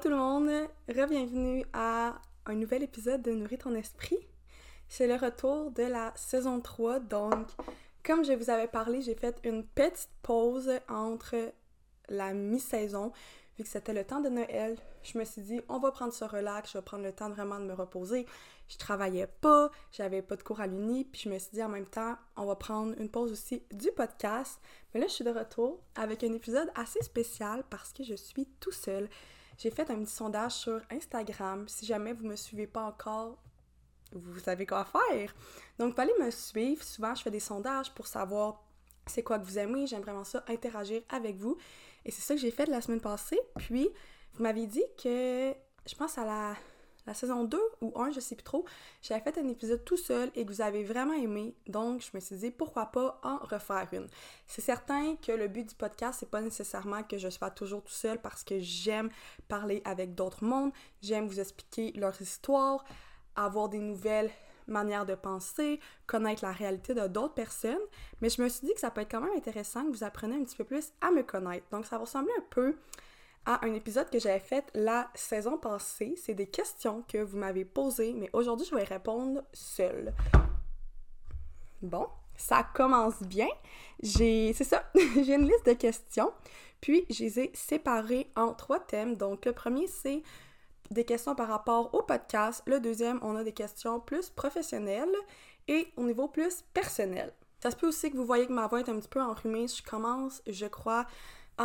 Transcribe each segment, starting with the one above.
tout le monde, re-bienvenue à un nouvel épisode de Nourrir ton esprit. C'est le retour de la saison 3, donc comme je vous avais parlé, j'ai fait une petite pause entre la mi-saison, vu que c'était le temps de Noël. Je me suis dit, on va prendre ce relax, je vais prendre le temps vraiment de me reposer. Je travaillais pas, j'avais pas de cours à l'uni, puis je me suis dit en même temps, on va prendre une pause aussi du podcast. Mais là, je suis de retour avec un épisode assez spécial parce que je suis tout seul j'ai fait un petit sondage sur Instagram. Si jamais vous me suivez pas encore, vous savez quoi faire. Donc, allez me suivre. Souvent, je fais des sondages pour savoir c'est quoi que vous aimez. J'aime vraiment ça, interagir avec vous. Et c'est ça que j'ai fait la semaine passée. Puis, vous m'avez dit que, je pense à la la saison 2 ou 1, je sais plus trop, j'avais fait un épisode tout seul et que vous avez vraiment aimé. Donc, je me suis dit pourquoi pas en refaire une. C'est certain que le but du podcast, c'est pas nécessairement que je sois toujours tout seul parce que j'aime parler avec d'autres mondes, j'aime vous expliquer leur histoire, avoir des nouvelles manières de penser, connaître la réalité de d'autres personnes, mais je me suis dit que ça peut être quand même intéressant que vous appreniez un petit peu plus à me connaître. Donc ça va ressembler un peu à un épisode que j'avais fait la saison passée. C'est des questions que vous m'avez posées, mais aujourd'hui, je vais répondre seule. Bon, ça commence bien. J'ai, c'est ça, j'ai une liste de questions, puis je les ai séparées en trois thèmes. Donc, le premier, c'est des questions par rapport au podcast. Le deuxième, on a des questions plus professionnelles et au niveau plus personnel. Ça se peut aussi que vous voyez que ma voix est un petit peu enrhumée. Je commence, je crois,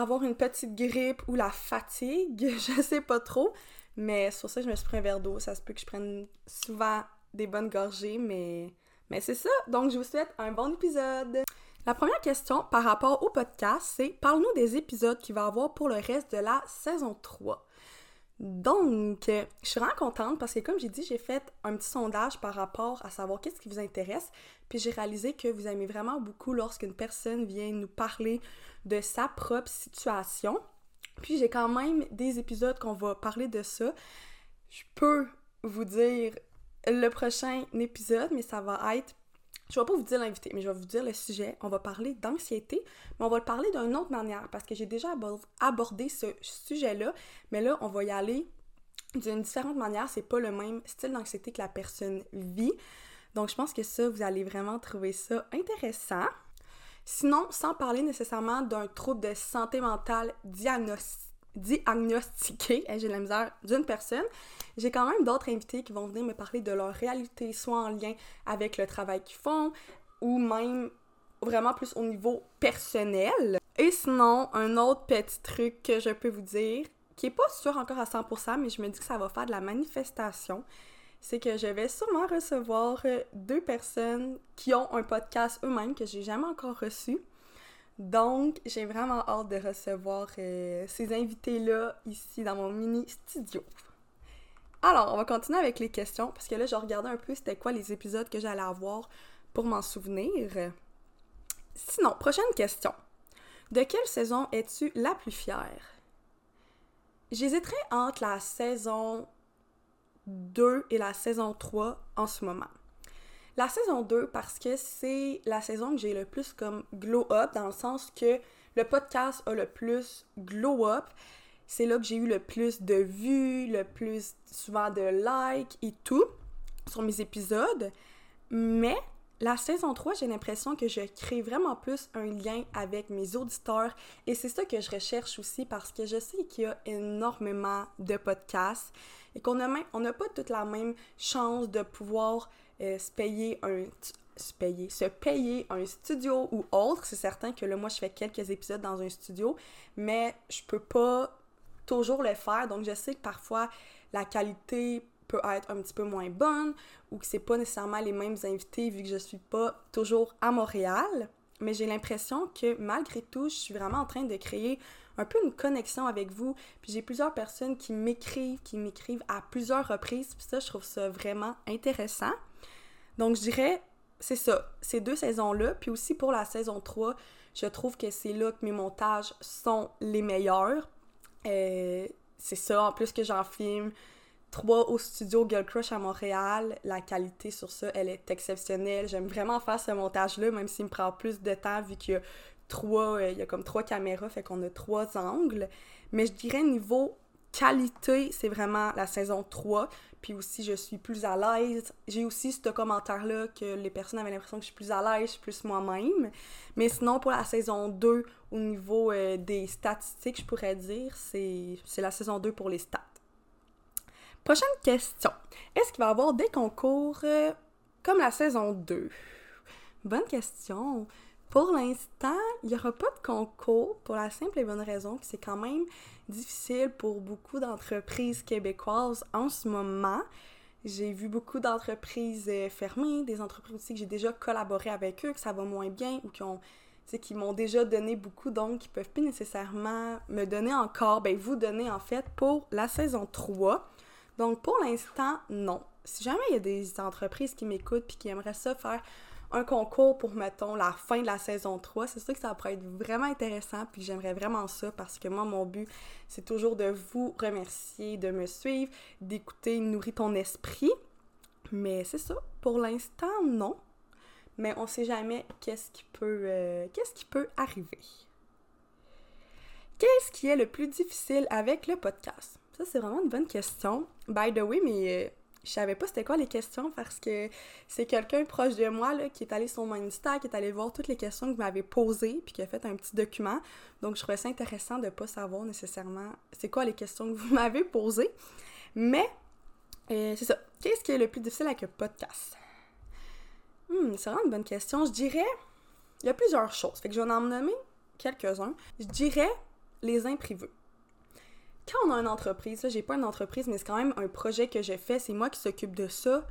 avoir une petite grippe ou la fatigue, je sais pas trop. Mais sur ça, je me suis pris un verre d'eau. Ça se peut que je prenne souvent des bonnes gorgées, mais, mais c'est ça. Donc, je vous souhaite un bon épisode. La première question par rapport au podcast, c'est parle-nous des épisodes qu'il va avoir pour le reste de la saison 3. Donc, je suis vraiment contente parce que comme j'ai dit, j'ai fait un petit sondage par rapport à savoir qu'est-ce qui vous intéresse, puis j'ai réalisé que vous aimez vraiment beaucoup lorsqu'une personne vient nous parler de sa propre situation. Puis j'ai quand même des épisodes qu'on va parler de ça. Je peux vous dire le prochain épisode, mais ça va être je vais pas vous dire l'invité, mais je vais vous dire le sujet. On va parler d'anxiété, mais on va le parler d'une autre manière parce que j'ai déjà abordé ce sujet-là, mais là, on va y aller d'une différente manière. C'est pas le même style d'anxiété que la personne vit. Donc, je pense que ça, vous allez vraiment trouver ça intéressant. Sinon, sans parler nécessairement d'un trouble de santé mentale diagnostiqué, diagnostiqué, j'ai la misère, d'une personne, j'ai quand même d'autres invités qui vont venir me parler de leur réalité, soit en lien avec le travail qu'ils font, ou même vraiment plus au niveau personnel. Et sinon, un autre petit truc que je peux vous dire, qui est pas sûr encore à 100%, mais je me dis que ça va faire de la manifestation, c'est que je vais sûrement recevoir deux personnes qui ont un podcast eux-mêmes que j'ai jamais encore reçu. Donc, j'ai vraiment hâte de recevoir euh, ces invités-là ici dans mon mini studio. Alors, on va continuer avec les questions parce que là, je regardais un peu c'était quoi les épisodes que j'allais avoir pour m'en souvenir. Sinon, prochaine question. De quelle saison es-tu la plus fière? J'hésiterais entre la saison 2 et la saison 3 en ce moment. La saison 2, parce que c'est la saison que j'ai le plus comme glow up, dans le sens que le podcast a le plus glow up. C'est là que j'ai eu le plus de vues, le plus souvent de likes et tout sur mes épisodes. Mais la saison 3, j'ai l'impression que je crée vraiment plus un lien avec mes auditeurs et c'est ça que je recherche aussi parce que je sais qu'il y a énormément de podcasts et qu'on n'a pas toute la même chance de pouvoir euh, se payer un se payer, se payer un studio ou autre. C'est certain que là, moi, je fais quelques épisodes dans un studio, mais je peux pas toujours le faire. Donc, je sais que parfois, la qualité peut être un petit peu moins bonne ou que c'est pas nécessairement les mêmes invités vu que je suis pas toujours à Montréal. Mais j'ai l'impression que malgré tout, je suis vraiment en train de créer un peu une connexion avec vous. Puis j'ai plusieurs personnes qui m'écrivent, qui m'écrivent à plusieurs reprises. Puis ça, je trouve ça vraiment intéressant. Donc, je dirais, c'est ça, ces deux saisons-là. Puis aussi pour la saison 3, je trouve que c'est là que mes montages sont les meilleurs. Euh, c'est ça, en plus que j'en filme trois au studio Girl Crush à Montréal. La qualité sur ça, elle est exceptionnelle. J'aime vraiment faire ce montage-là, même s'il me prend plus de temps vu qu'il y a trois, euh, il y a comme trois caméras, fait qu'on a trois angles. Mais je dirais niveau qualité, c'est vraiment la saison 3. Puis aussi, je suis plus à l'aise. J'ai aussi ce commentaire-là que les personnes avaient l'impression que je suis plus à l'aise, je suis plus moi-même. Mais sinon, pour la saison 2, au niveau euh, des statistiques, je pourrais dire, c'est la saison 2 pour les stats. Prochaine question. Est-ce qu'il va y avoir des concours euh, comme la saison 2? Bonne question. Pour l'instant, il n'y aura pas de concours pour la simple et bonne raison que c'est quand même difficile pour beaucoup d'entreprises québécoises en ce moment. J'ai vu beaucoup d'entreprises euh, fermées, des entreprises aussi que j'ai déjà collaboré avec eux, que ça va moins bien ou qui ont qui m'ont déjà donné beaucoup, donc qui peuvent plus nécessairement me donner encore, ben vous donner en fait pour la saison 3. Donc pour l'instant, non. Si jamais il y a des entreprises qui m'écoutent puis qui aimeraient ça faire un concours pour, mettons, la fin de la saison 3. C'est sûr que ça pourrait être vraiment intéressant, puis j'aimerais vraiment ça parce que moi, mon but, c'est toujours de vous remercier, de me suivre, d'écouter Nourris ton esprit. Mais c'est ça. Pour l'instant, non. Mais on sait jamais qu'est-ce qui peut, euh, qu'est-ce qui peut arriver. Qu'est-ce qui est le plus difficile avec le podcast? Ça, c'est vraiment une bonne question. By the way, mais euh, je savais pas c'était quoi les questions parce que c'est quelqu'un proche de moi là, qui est allé sur mon Insta, qui est allé voir toutes les questions que vous m'avez posées, puis qui a fait un petit document. Donc, je trouvais ça intéressant de pas savoir nécessairement c'est quoi les questions que vous m'avez posées. Mais, euh, c'est ça. Qu'est-ce qui est le plus difficile avec le podcast? Hmm, c'est vraiment une bonne question. Je dirais, il y a plusieurs choses. Fait que je vais en nommer quelques-uns. Je dirais les imprévus quand on a une entreprise, là, j'ai pas une entreprise, mais c'est quand même un projet que j'ai fait, c'est moi qui s'occupe de ça,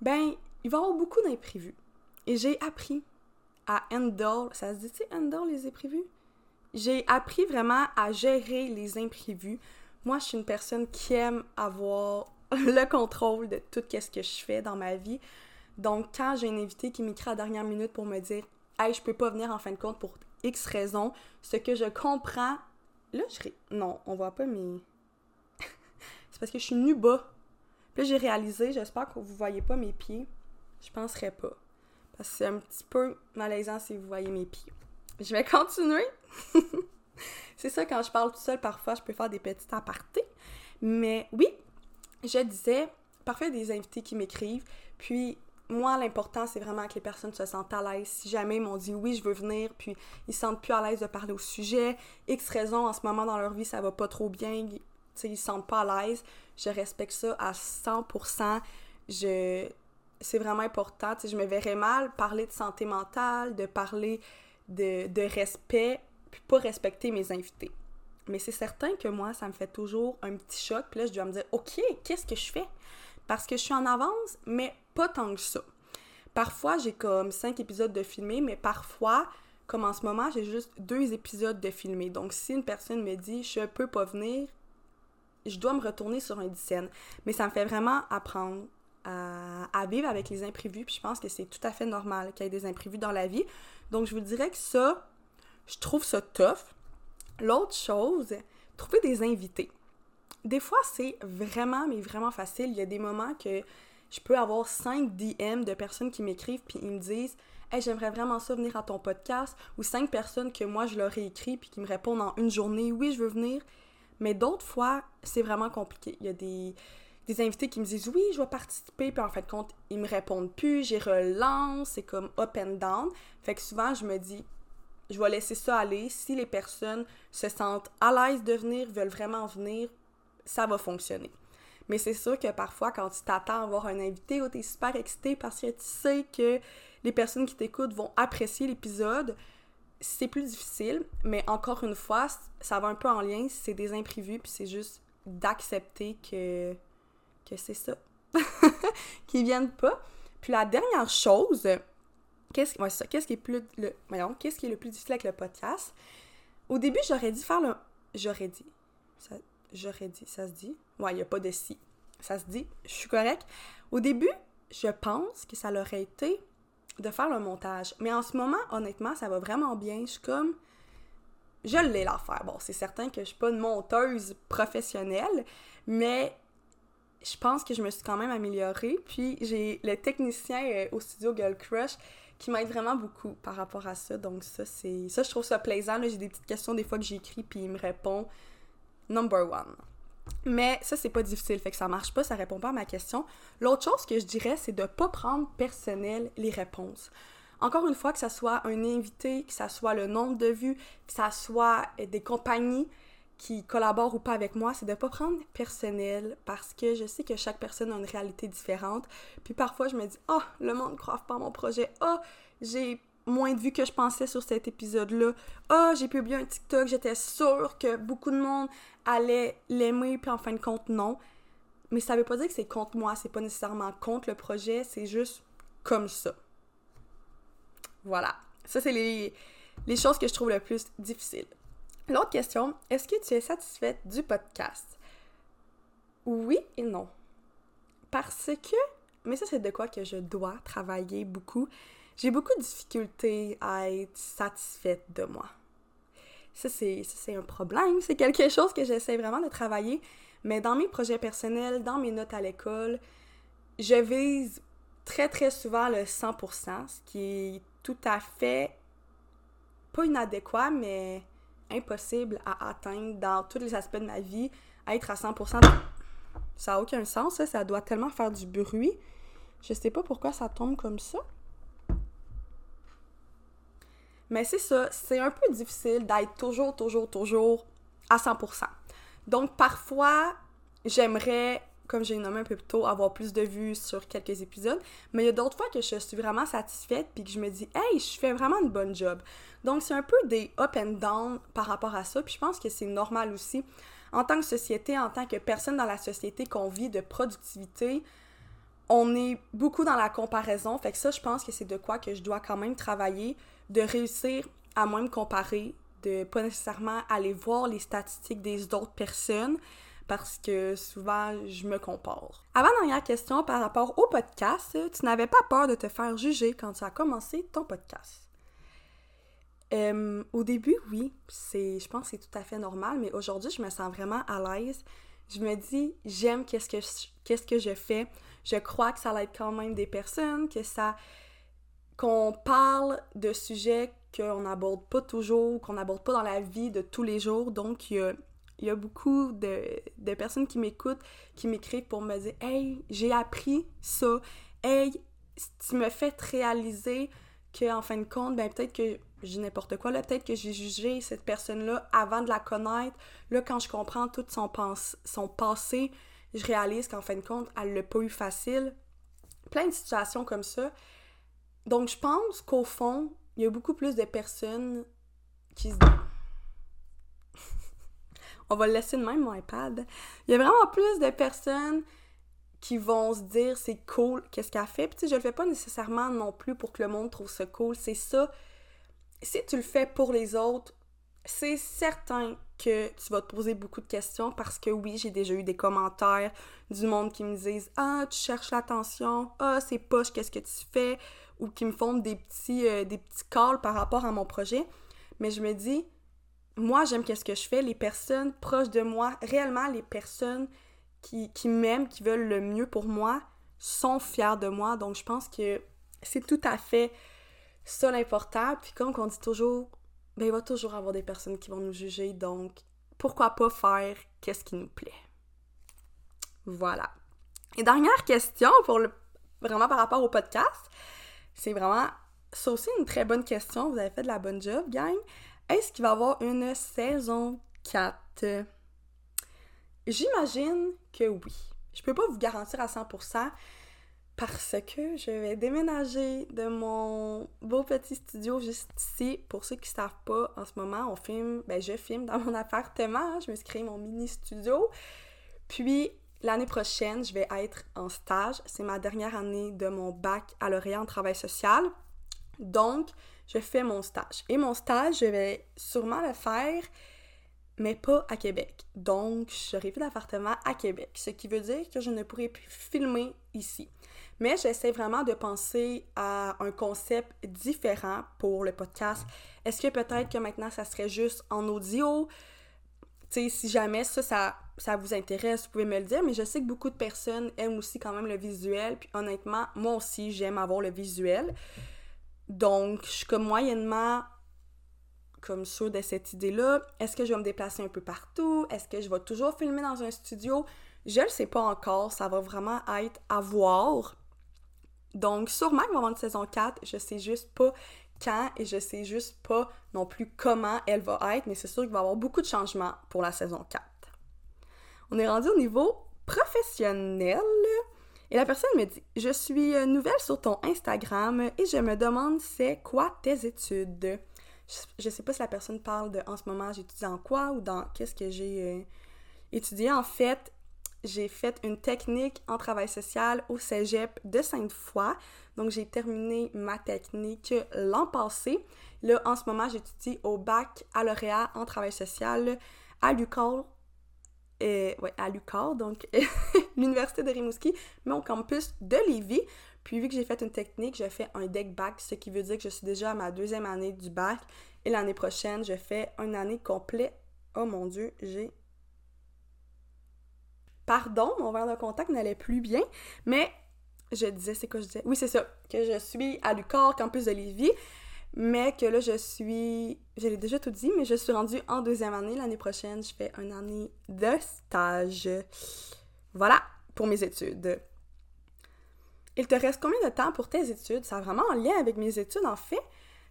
ben, il va y avoir beaucoup d'imprévus. Et j'ai appris à handle, ça se dit, tu handle les imprévus? J'ai appris vraiment à gérer les imprévus. Moi, je suis une personne qui aime avoir le contrôle de tout ce que je fais dans ma vie. Donc, quand j'ai un invité qui m'écrit à la dernière minute pour me dire Hey, je peux pas venir en fin de compte pour X raisons, ce que je comprends Là, je ré... Non, on voit pas mes... c'est parce que je suis nue bas. Puis là, j'ai réalisé, j'espère que vous voyez pas mes pieds. Je penserais pas. Parce que c'est un petit peu malaisant si vous voyez mes pieds. Je vais continuer. c'est ça, quand je parle tout seul, parfois, je peux faire des petits apartés. Mais oui, je disais, parfois, des invités qui m'écrivent. Puis, moi, l'important, c'est vraiment que les personnes se sentent à l'aise. Si jamais ils m'ont dit oui, je veux venir, puis ils se sentent plus à l'aise de parler au sujet, X raison, en ce moment dans leur vie, ça va pas trop bien, ils, ils se sentent pas à l'aise, je respecte ça à 100%. Je... C'est vraiment important. je me verrais mal parler de santé mentale, de parler de, de respect, puis pas respecter mes invités. Mais c'est certain que moi, ça me fait toujours un petit choc. Puis là, je dois me dire, OK, qu'est-ce que je fais? Parce que je suis en avance, mais pas tant que ça. Parfois, j'ai comme cinq épisodes de filmer, mais parfois, comme en ce moment, j'ai juste deux épisodes de filmer. Donc, si une personne me dit je peux pas venir, je dois me retourner sur un scène. Mais ça me fait vraiment apprendre à, à, vivre avec les imprévus. Puis je pense que c'est tout à fait normal qu'il y ait des imprévus dans la vie. Donc, je vous dirais que ça, je trouve ça tough. L'autre chose, trouver des invités des fois, c'est vraiment, mais vraiment facile. Il y a des moments que je peux avoir 5 DM de personnes qui m'écrivent puis ils me disent Hey, j'aimerais vraiment ça venir à ton podcast. Ou 5 personnes que moi, je leur ai écrit puis qui me répondent en une journée Oui, je veux venir. Mais d'autres fois, c'est vraiment compliqué. Il y a des, des invités qui me disent Oui, je vais participer. Puis en fait, compte, ils me répondent plus. J'ai relance. C'est comme up and down. Fait que souvent, je me dis je vais laisser ça aller. Si les personnes se sentent à l'aise de venir, veulent vraiment venir, ça va fonctionner. Mais c'est sûr que parfois, quand tu t'attends à avoir un invité ou tu es super excité parce que tu sais que les personnes qui t'écoutent vont apprécier l'épisode, c'est plus difficile. Mais encore une fois, ça va un peu en lien, c'est des imprévus, puis c'est juste d'accepter que, que c'est ça. Qu'ils viennent pas. Puis la dernière chose, qu'est-ce qu'est-ce qui est plus le qu'est-ce qui est le plus difficile avec le podcast? Au début, j'aurais dit faire le j'aurais dit j'aurais dit, ça se dit? Ouais, il n'y a pas de si. Ça se dit, je suis correct. Au début, je pense que ça l'aurait été de faire le montage. Mais en ce moment, honnêtement, ça va vraiment bien. Je suis comme. Je l'ai l'affaire. Bon, c'est certain que je suis pas une monteuse professionnelle, mais je pense que je me suis quand même améliorée. Puis j'ai le technicien euh, au studio Girl Crush qui m'aide vraiment beaucoup par rapport à ça. Donc ça, c'est. Ça, je trouve ça plaisant. J'ai des petites questions des fois que j'écris, puis il me répond number one. Mais ça, c'est pas difficile, fait que ça marche pas, ça répond pas à ma question. L'autre chose que je dirais, c'est de pas prendre personnel les réponses. Encore une fois, que ça soit un invité, que ça soit le nombre de vues, que ça soit des compagnies qui collaborent ou pas avec moi, c'est de pas prendre personnel parce que je sais que chaque personne a une réalité différente. Puis parfois, je me dis, oh, le monde ne croit pas à mon projet. Oh, j'ai moins de vues que je pensais sur cet épisode-là. Oh, j'ai publié un TikTok, j'étais sûre que beaucoup de monde allait l'aimer, puis en fin de compte, non. Mais ça veut pas dire que c'est contre moi, c'est pas nécessairement contre le projet, c'est juste comme ça. Voilà. Ça, c'est les, les choses que je trouve le plus difficiles. L'autre question, est-ce que tu es satisfaite du podcast? Oui et non. Parce que, mais ça c'est de quoi que je dois travailler beaucoup, j'ai beaucoup de difficultés à être satisfaite de moi. Ça c'est, un problème, c'est quelque chose que j'essaie vraiment de travailler, mais dans mes projets personnels, dans mes notes à l'école, je vise très très souvent le 100%, ce qui est tout à fait pas inadéquat, mais impossible à atteindre dans tous les aspects de ma vie, être à 100%. Ça n'a aucun sens, ça, ça doit tellement faire du bruit. Je sais pas pourquoi ça tombe comme ça. Mais c'est ça, c'est un peu difficile d'être toujours, toujours, toujours à 100%. Donc parfois, j'aimerais comme j'ai nommé un peu plus tôt, avoir plus de vues sur quelques épisodes. Mais il y a d'autres fois que je suis vraiment satisfaite puis que je me dis, hey, je fais vraiment une bonne job. Donc, c'est un peu des up and down par rapport à ça. Puis je pense que c'est normal aussi. En tant que société, en tant que personne dans la société qu'on vit de productivité, on est beaucoup dans la comparaison. Fait que ça, je pense que c'est de quoi que je dois quand même travailler, de réussir à moins me comparer, de pas nécessairement aller voir les statistiques des autres personnes, parce que souvent, je me compare. Avant-dernière question par rapport au podcast, tu n'avais pas peur de te faire juger quand tu as commencé ton podcast? Euh, au début, oui, c'est, je pense que c'est tout à fait normal, mais aujourd'hui, je me sens vraiment à l'aise. Je me dis, j'aime qu'est-ce que, qu'est-ce que je fais. Je crois que ça être quand même des personnes, que ça, qu'on parle de sujets qu'on n'aborde pas toujours, qu'on n'aborde pas dans la vie de tous les jours. Donc, il y a beaucoup de, personnes qui m'écoutent, qui m'écrivent pour me dire Hey, j'ai appris ça. Hey, tu me fais réaliser qu'en fin de compte, ben peut-être que j'ai n'importe quoi, là, peut-être que j'ai jugé cette personne-là avant de la connaître. Là, quand je comprends tout son passé, je réalise qu'en fin de compte, elle l'a pas eu facile. Plein de situations comme ça. Donc, je pense qu'au fond, il y a beaucoup plus de personnes qui se on va le laisser de même, mon iPad. Il y a vraiment plus de personnes qui vont se dire c'est cool, qu'est-ce qu'elle fait? Puis tu sais, je le fais pas nécessairement non plus pour que le monde trouve ça cool. C'est ça. Si tu le fais pour les autres, c'est certain que tu vas te poser beaucoup de questions parce que oui, j'ai déjà eu des commentaires du monde qui me disent Ah, tu cherches l'attention, ah, c'est poche, qu'est-ce que tu fais, ou qui me font des petits, euh, des petits calls par rapport à mon projet. Mais je me dis, moi, j'aime qu'est-ce que je fais. Les personnes proches de moi, réellement les personnes qui, qui m'aiment, qui veulent le mieux pour moi, sont fiers de moi. Donc, je pense que c'est tout à fait ça l'important. Puis, comme on dit toujours, ben, il va toujours avoir des personnes qui vont nous juger. Donc, pourquoi pas faire qu'est-ce qui nous plaît? Voilà. Et dernière question pour vraiment par rapport au podcast. C'est vraiment, ça aussi une très bonne question. Vous avez fait de la bonne job, gang. Est-ce qu'il va y avoir une saison 4? J'imagine que oui. Je peux pas vous garantir à 100% parce que je vais déménager de mon beau petit studio juste ici. Pour ceux qui ne savent pas, en ce moment, on filme, ben je filme dans mon appartement. Je me suis créé mon mini studio. Puis l'année prochaine, je vais être en stage. C'est ma dernière année de mon bac à l'Orient en travail social. Donc, je fais mon stage. Et mon stage, je vais sûrement le faire, mais pas à Québec. Donc, j'aurai plus d'appartement à Québec, ce qui veut dire que je ne pourrai plus filmer ici. Mais j'essaie vraiment de penser à un concept différent pour le podcast. Est-ce que peut-être que maintenant, ça serait juste en audio? Tu sais, si jamais ça, ça, vous intéresse, vous pouvez me le dire, mais je sais que beaucoup de personnes aiment aussi quand même le visuel, puis honnêtement, moi aussi, j'aime avoir le visuel. Donc, je suis comme moyennement comme sûre de cette idée-là. Est-ce que je vais me déplacer un peu partout? Est-ce que je vais toujours filmer dans un studio? Je le sais pas encore, ça va vraiment être à voir. Donc, sûrement qu'il va y avoir une saison 4, je sais juste pas quand et je sais juste pas non plus comment elle va être, mais c'est sûr qu'il va y avoir beaucoup de changements pour la saison 4. On est rendu au niveau professionnel. Et la personne me dit Je suis euh, nouvelle sur ton Instagram et je me demande c'est quoi tes études Je sais pas si la personne parle de en ce moment j'étudie en quoi ou dans qu'est-ce que j'ai euh, étudié. En fait, j'ai fait une technique en travail social au cégep de Sainte-Foy. Donc, j'ai terminé ma technique l'an passé. Là, en ce moment, j'étudie au bac à lauréat en travail social à l'UQAR. Euh, ouais, à donc l'Université de Rimouski, mais au campus de Lévis. Puis, vu que j'ai fait une technique, je fais un deck bac, ce qui veut dire que je suis déjà à ma deuxième année du bac. Et l'année prochaine, je fais une année complète. Oh mon Dieu, j'ai pardon, mon verre de contact n'allait plus bien, mais je disais, c'est quoi je disais? Oui, c'est ça, que je suis à l'UQAR, campus de Lévis, mais que là, je suis, je l'ai déjà tout dit, mais je suis rendue en deuxième année. L'année prochaine, je fais une année de stage. Voilà pour mes études. Il te reste combien de temps pour tes études? Ça a vraiment un lien avec mes études, en fait.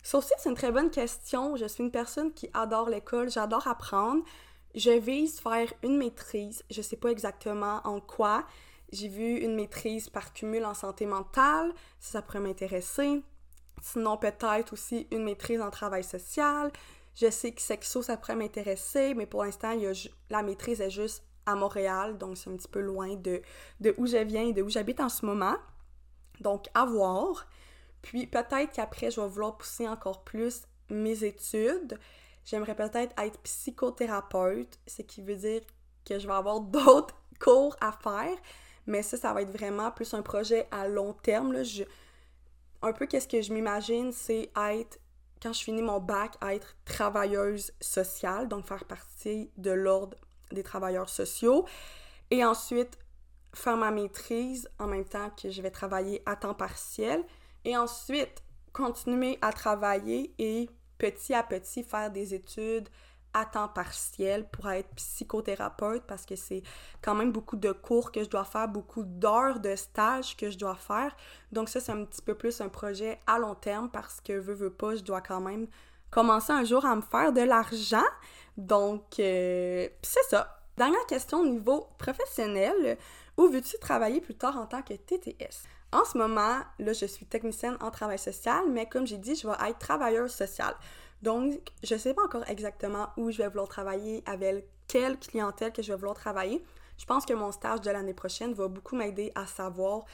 Ça aussi, c'est une très bonne question. Je suis une personne qui adore l'école, j'adore apprendre. Je vise faire une maîtrise, je sais pas exactement en quoi. J'ai vu une maîtrise par cumul en santé mentale, ça pourrait m'intéresser. Sinon, peut-être aussi une maîtrise en travail social. Je sais que sexo, ça pourrait m'intéresser, mais pour l'instant, la maîtrise est juste à Montréal, donc c'est un petit peu loin de, de où je viens et de où j'habite en ce moment. Donc, à voir. Puis peut-être qu'après, je vais vouloir pousser encore plus mes études. J'aimerais peut-être être psychothérapeute, ce qui veut dire que je vais avoir d'autres cours à faire, mais ça, ça va être vraiment plus un projet à long terme. Là. Un peu qu'est-ce que je m'imagine, c'est être, quand je finis mon bac, être travailleuse sociale, donc faire partie de l'ordre des travailleurs sociaux, et ensuite faire ma maîtrise en même temps que je vais travailler à temps partiel, et ensuite continuer à travailler et petit à petit faire des études à temps partiel pour être psychothérapeute parce que c'est quand même beaucoup de cours que je dois faire, beaucoup d'heures de stage que je dois faire. Donc ça, c'est un petit peu plus un projet à long terme parce que, veux, veux pas, je dois quand même commencer un jour à me faire de l'argent. Donc, euh, c'est ça. Dernière question au niveau professionnel. Où veux-tu travailler plus tard en tant que TTS? En ce moment, là, je suis technicienne en travail social, mais comme j'ai dit, je vais être travailleuse sociale. Donc, je ne sais pas encore exactement où je vais vouloir travailler, avec quelle clientèle que je vais vouloir travailler. Je pense que mon stage de l'année prochaine va beaucoup m'aider à savoir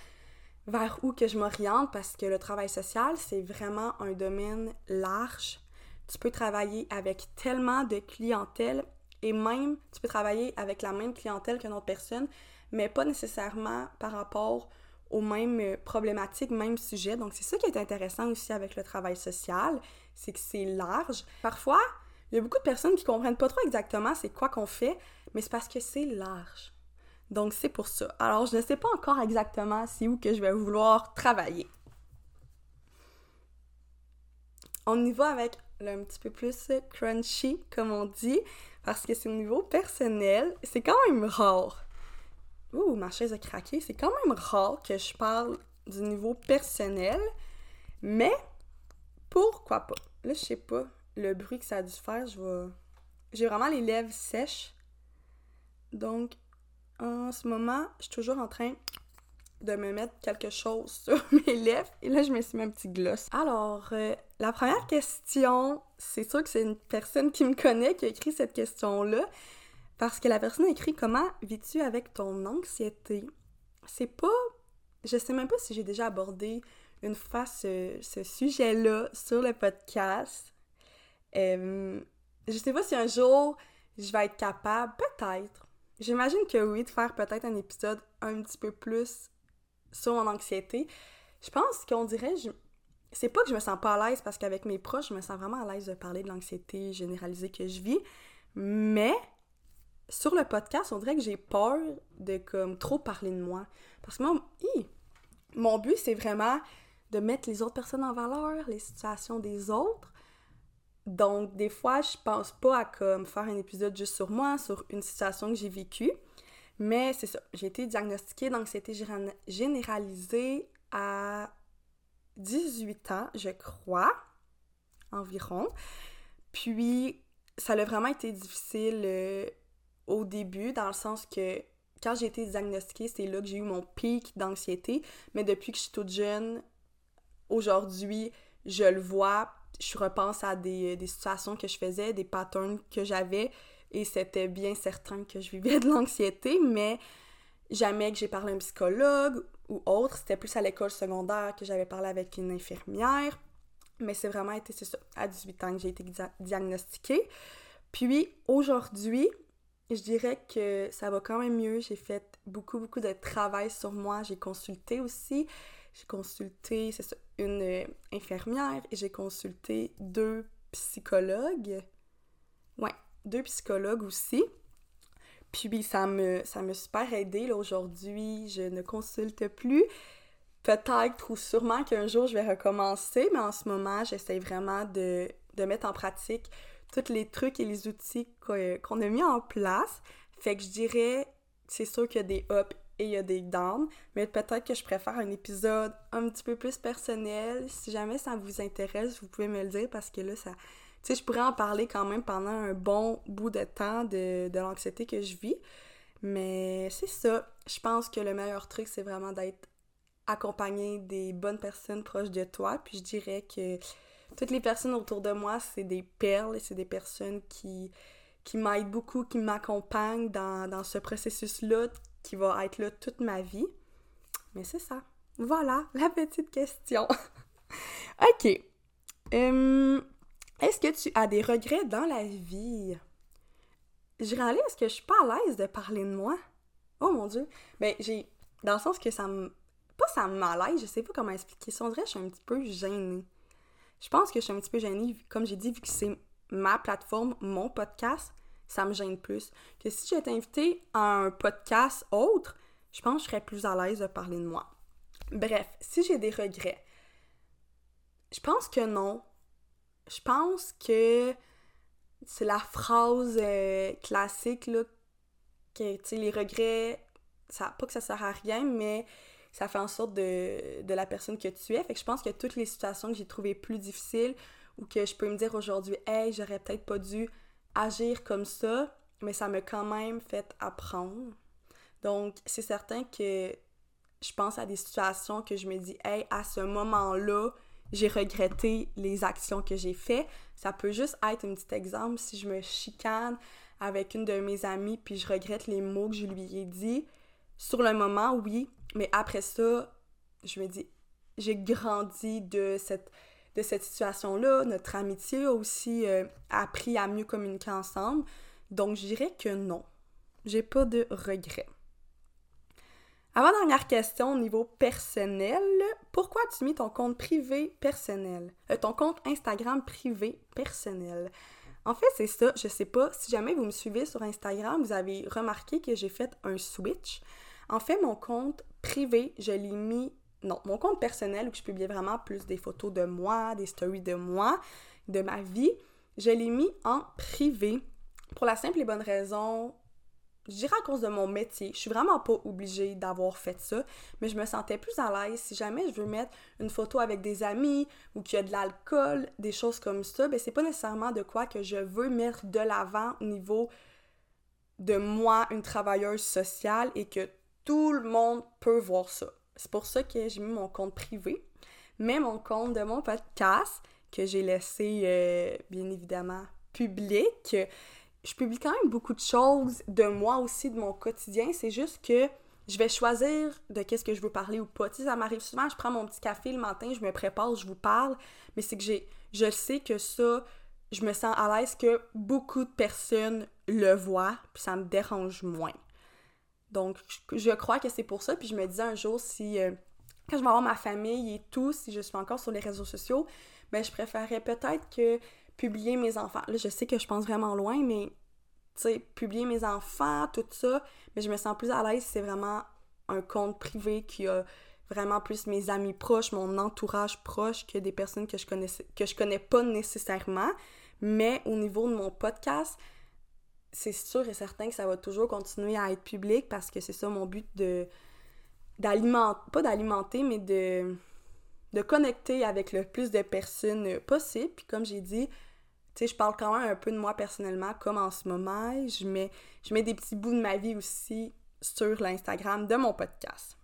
vers où que je m'oriente parce que le travail social, c'est vraiment un domaine large. Tu peux travailler avec tellement de clientèle et même tu peux travailler avec la même clientèle qu'une autre personne, mais pas nécessairement par rapport aux mêmes euh, problématiques, mêmes sujets. Donc, c'est ça qui est intéressant aussi avec le travail social, c'est que c'est large. Parfois, il y a beaucoup de personnes qui comprennent pas trop exactement c'est quoi qu'on fait, mais c'est parce que c'est large. Donc, c'est pour ça. Alors, je ne sais pas encore exactement c'est où que je vais vouloir travailler. On y va avec un petit peu plus crunchy, comme on dit, parce que c'est au niveau personnel. C'est quand même rare Ouh, ma chaise a craqué. C'est quand même rare que je parle du niveau personnel, mais pourquoi pas? Là, je sais pas le bruit que ça a dû faire. Je vais. J'ai vraiment les lèvres sèches. Donc, en ce moment, je suis toujours en train de me mettre quelque chose sur mes lèvres. Et là, je me suis mis un petit gloss. Alors, euh, la première question, c'est sûr que c'est une personne qui me connaît qui a écrit cette question-là. Parce que la personne écrit Comment vis-tu avec ton anxiété? C'est pas. Je sais même pas si j'ai déjà abordé une fois ce, sujet-là sur le podcast. Euh, je sais pas si un jour je vais être capable, peut-être. J'imagine que oui, de faire peut-être un épisode un petit peu plus sur mon anxiété. Je pense qu'on dirait, je... c'est pas que je me sens pas à l'aise parce qu'avec mes proches, je me sens vraiment à l'aise de parler de l'anxiété généralisée que je vis, mais sur le podcast, on dirait que j'ai peur de comme trop parler de moi. Parce que moi, mon but, c'est vraiment de mettre les autres personnes en valeur, les situations des autres. Donc, des fois, je pense pas à comme faire un épisode juste sur moi, sur une situation que j'ai vécue. Mais c'est ça, j'ai été diagnostiquée d'anxiété généralisée à 18 ans, je crois, environ. Puis, ça a vraiment été difficile euh, au début, dans le sens que quand j'ai été diagnostiquée, c'est là que j'ai eu mon pic d'anxiété. Mais depuis que je suis toute jeune, aujourd'hui, je le vois, je repense à des, des situations que je faisais, des patterns que j'avais, et c'était bien certain que je vivais de l'anxiété, mais jamais que j'ai parlé à un psychologue ou autre. C'était plus à l'école secondaire que j'avais parlé avec une infirmière. Mais c'est vraiment été, c'est ça, à 18 ans que j'ai été diagnostiquée. Puis aujourd'hui, je dirais que ça va quand même mieux. J'ai fait beaucoup, beaucoup de travail sur moi. J'ai consulté aussi. J'ai consulté, une euh, infirmière et j'ai consulté deux psychologues. Ouais, deux psychologues aussi. Puis ça me, ça me super aidé. Aujourd'hui, je ne consulte plus. Peut-être ou sûrement qu'un jour, je vais recommencer, mais en ce moment, j'essaie vraiment de, de mettre en pratique tous les trucs et les outils qu'on a mis en place. Fait que je dirais, c'est sûr qu'il y a des ups et il y a des downs, mais peut-être que je préfère un épisode un petit peu plus personnel. Si jamais ça vous intéresse, vous pouvez me le dire parce que là, ça. Tu sais, je pourrais en parler quand même pendant un bon bout de temps de, de l'anxiété que je vis. Mais c'est ça. Je pense que le meilleur truc, c'est vraiment d'être accompagné des bonnes personnes proches de toi. Puis je dirais que toutes les personnes autour de moi, c'est des perles c'est des personnes qui, m'aident beaucoup, qui m'accompagnent dans, ce processus-là qui va être là toute ma vie. Mais c'est ça. Voilà la petite question. ok. Hum, est-ce que tu as des regrets dans la vie? Je réalise que je suis pas à l'aise de parler de moi. Oh mon dieu. Ben, j'ai. Dans le sens que ça me. Pas ça me malaise, je sais pas comment expliquer ça. On que je suis un petit peu gênée je pense que je suis un petit peu gênée, comme j'ai dit, vu que c'est ma plateforme, mon podcast, ça me gêne plus. Que si j'étais invitée à un podcast autre, je pense que je serais plus à l'aise de parler de moi. Bref, si j'ai des regrets, je pense que non. Je pense que c'est la phrase euh, classique, là, que, tu sais, les regrets, pas que ça sert à rien, mais ça fait en sorte de, de la personne que tu es. Fait que je pense que toutes les situations que j'ai trouvées plus difficiles ou que je peux me dire aujourd'hui, hey, j'aurais peut-être pas dû agir comme ça, mais ça m'a quand même fait apprendre. Donc, c'est certain que je pense à des situations que je me dis, hey, à ce moment-là, j'ai regretté les actions que j'ai faites. Ça peut juste être un petit exemple si je me chicane avec une de mes amies puis je regrette les mots que je lui ai dit. Sur le moment, oui, mais après ça, je me dis, j'ai grandi de cette, de cette situation-là. Notre amitié a aussi euh, appris à mieux communiquer ensemble. Donc, je dirais que non. J'ai pas de regrets. Avant-dernière question au niveau personnel, pourquoi tu mis ton compte privé personnel? Euh, ton compte Instagram privé personnel? En fait, c'est ça, je sais pas, si jamais vous me suivez sur Instagram, vous avez remarqué que j'ai fait un switch. En fait, mon compte privé, je l'ai mis. Non, mon compte personnel où je publiais vraiment plus des photos de moi, des stories de moi, de ma vie, je l'ai mis en privé pour la simple et bonne raison, je dirais à cause de mon métier. Je suis vraiment pas obligée d'avoir fait ça, mais je me sentais plus à l'aise. Si jamais je veux mettre une photo avec des amis ou qu'il y a de l'alcool, des choses comme ça, ben c'est pas nécessairement de quoi que je veux mettre de l'avant au niveau de moi, une travailleuse sociale, et que tout le monde peut voir ça. C'est pour ça que j'ai mis mon compte privé. Mais mon compte de mon podcast, que j'ai laissé euh, bien évidemment public, je publie quand même beaucoup de choses de moi aussi, de mon quotidien. C'est juste que je vais choisir de qu'est-ce que je veux parler ou pas. Ça m'arrive souvent, je prends mon petit café le matin, je me prépare, je vous parle, mais c'est que j'ai, je sais que ça, je me sens à l'aise que beaucoup de personnes le voient, puis ça me dérange moins. Donc, je crois que c'est pour ça. Puis je me disais un jour, si euh, quand je vais avoir ma famille et tout, si je suis encore sur les réseaux sociaux, ben je préférerais peut-être que publier mes enfants. Là, je sais que je pense vraiment loin, mais tu sais, publier mes enfants, tout ça, mais je me sens plus à l'aise si c'est vraiment un compte privé qui a vraiment plus mes amis proches, mon entourage proche que des personnes que je connais que je connais pas nécessairement. Mais au niveau de mon podcast, c'est sûr et certain que ça va toujours continuer à être public parce que c'est ça mon but de d'alimenter, pas d'alimenter, mais de, de connecter avec le plus de personnes possible. Puis comme j'ai dit, tu sais, je parle quand même un peu de moi personnellement, comme en ce moment. Je mets, je mets des petits bouts de ma vie aussi sur l'Instagram de mon podcast.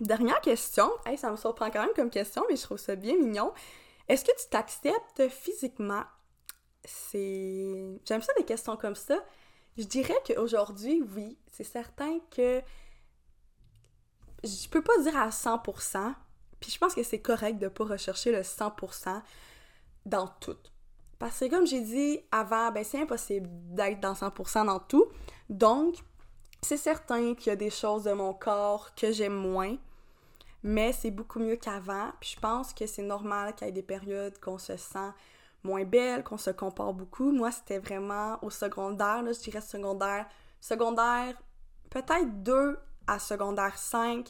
Dernière question, hey, ça me surprend quand même comme question, mais je trouve ça bien mignon. Est-ce que tu t'acceptes physiquement? C'est. J'aime ça des questions comme ça. Je dirais qu'aujourd'hui, oui. C'est certain que je peux pas dire à 100%, puis je pense que c'est correct de pas rechercher le 100% dans tout. Parce que comme j'ai dit avant, ben c'est impossible d'être dans 100% dans tout. Donc, c'est certain qu'il y a des choses de mon corps que j'aime moins, mais c'est beaucoup mieux qu'avant. Puis je pense que c'est normal qu'il y ait des périodes qu'on se sent moins belle, qu'on se compare beaucoup. Moi, c'était vraiment au secondaire, là, je dirais secondaire. Secondaire, peut-être deux à secondaire 5,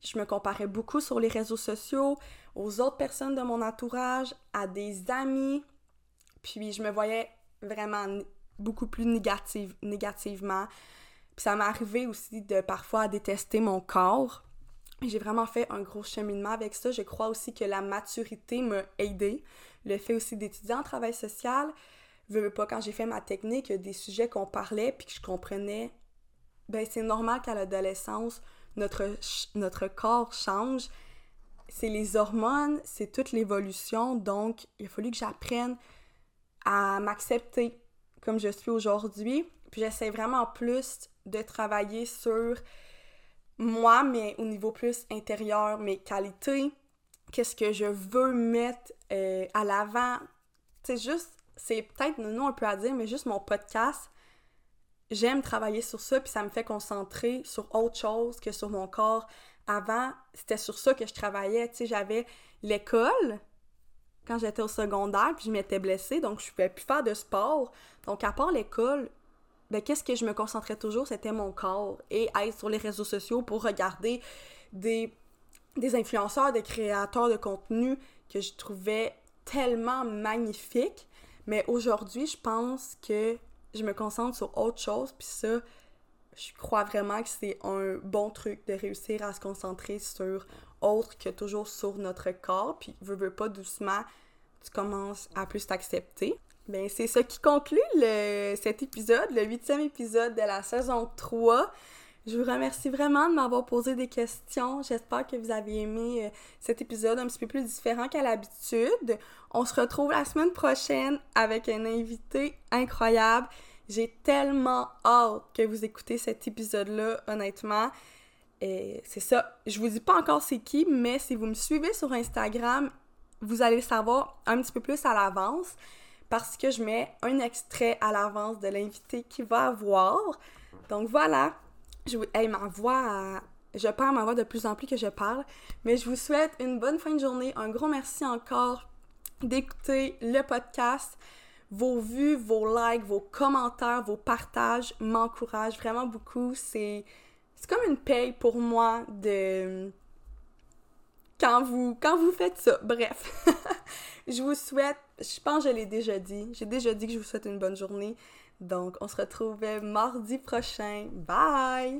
je me comparais beaucoup sur les réseaux sociaux, aux autres personnes de mon entourage, à des amis, puis je me voyais vraiment beaucoup plus négative, négativement. Puis ça m'est arrivé aussi de parfois détester mon corps. J'ai vraiment fait un gros cheminement avec ça. Je crois aussi que la maturité m'a aidé. Le fait aussi d'étudier en travail social, je veux pas, quand j'ai fait ma technique, des sujets qu'on parlait puis que je comprenais ben c'est normal qu'à l'adolescence, notre, notre corps change. C'est les hormones, c'est toute l'évolution, donc il a fallu que j'apprenne à m'accepter comme je suis aujourd'hui. Puis j'essaie vraiment plus de travailler sur moi, mais au niveau plus intérieur, mes qualités, qu'est-ce que je veux mettre euh, à l'avant. C'est juste, c'est peut-être non un peu à dire, mais juste mon podcast, j'aime travailler sur ça, puis ça me fait concentrer sur autre chose que sur mon corps. Avant, c'était sur ça que je travaillais. Tu sais, j'avais l'école quand j'étais au secondaire, puis je m'étais blessée, donc je pouvais plus faire de sport. Donc, à part l'école, ben, qu'est-ce que je me concentrais toujours? C'était mon corps. Et être sur les réseaux sociaux pour regarder des, des influenceurs, des créateurs de contenu que je trouvais tellement magnifiques. Mais aujourd'hui, je pense que je me concentre sur autre chose, puis ça, je crois vraiment que c'est un bon truc de réussir à se concentrer sur autre que toujours sur notre corps, puis veux, veux pas doucement, tu commences à plus t'accepter. Ben, c'est ça qui conclut le, cet épisode, le huitième épisode de la saison 3. Je vous remercie vraiment de m'avoir posé des questions. J'espère que vous avez aimé euh, cet épisode un petit peu plus différent qu'à l'habitude. On se retrouve la semaine prochaine avec un invité incroyable. J'ai tellement hâte que vous écoutez cet épisode-là, honnêtement. Et c'est ça. Je vous dis pas encore c'est qui, mais si vous me suivez sur Instagram, vous allez le savoir un petit peu plus à l'avance parce que je mets un extrait à l'avance de l'invité qui va avoir. Donc voilà, je vous... ma je perds ma voix de plus en plus que je parle, mais je vous souhaite une bonne fin de journée. Un gros merci encore d'écouter le podcast. Vos vues, vos likes, vos commentaires, vos partages m'encouragent vraiment beaucoup. C'est comme une paye pour moi de quand vous quand vous faites ça. Bref, je vous souhaite, je pense que je l'ai déjà dit, j'ai déjà dit que je vous souhaite une bonne journée. Donc, on se retrouve mardi prochain. Bye!